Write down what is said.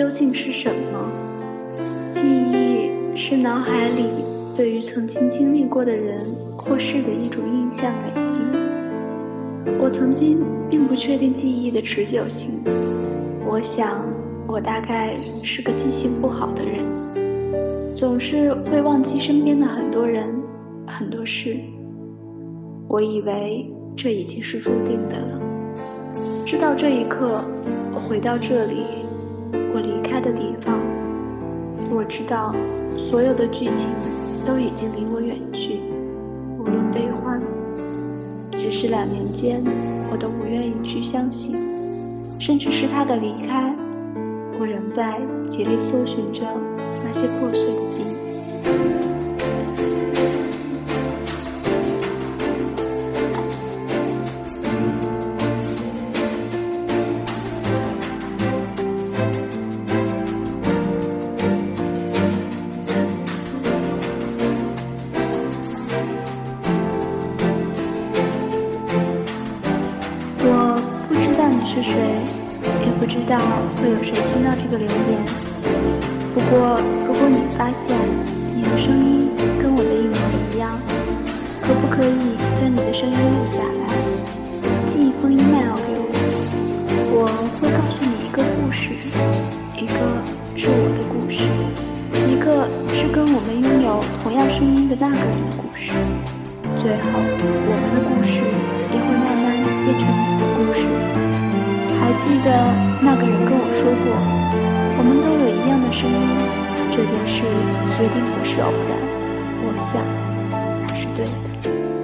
究竟是什么？记忆是脑海里对于曾经经历过的人或事的一种印象累积。我曾经并不确定记忆的持久性。我想，我大概是个记性不好的人，总是会忘记身边的很多人、很多事。我以为这已经是注定的了。直到这一刻，我回到这里，的地方。我知道，所有的剧情都已经离我远去，无论悲欢，只是两年间，我都不愿意去相信，甚至是他的离开，我仍在竭力搜寻着那些破碎的记忆。是谁，也不知道会有谁听到这个留言。不过，如果你发现你的声音跟我的一模一样，可不可以将你的声音录下来，寄一封 email 给我？我会告诉你一个故事，一个是我的故事，一个是跟我们拥有同样声音的那个人的故事。最后，我们的故事得那个人跟我说过，我们都有一样的声音，这件事决定不是偶然，我想他是对的。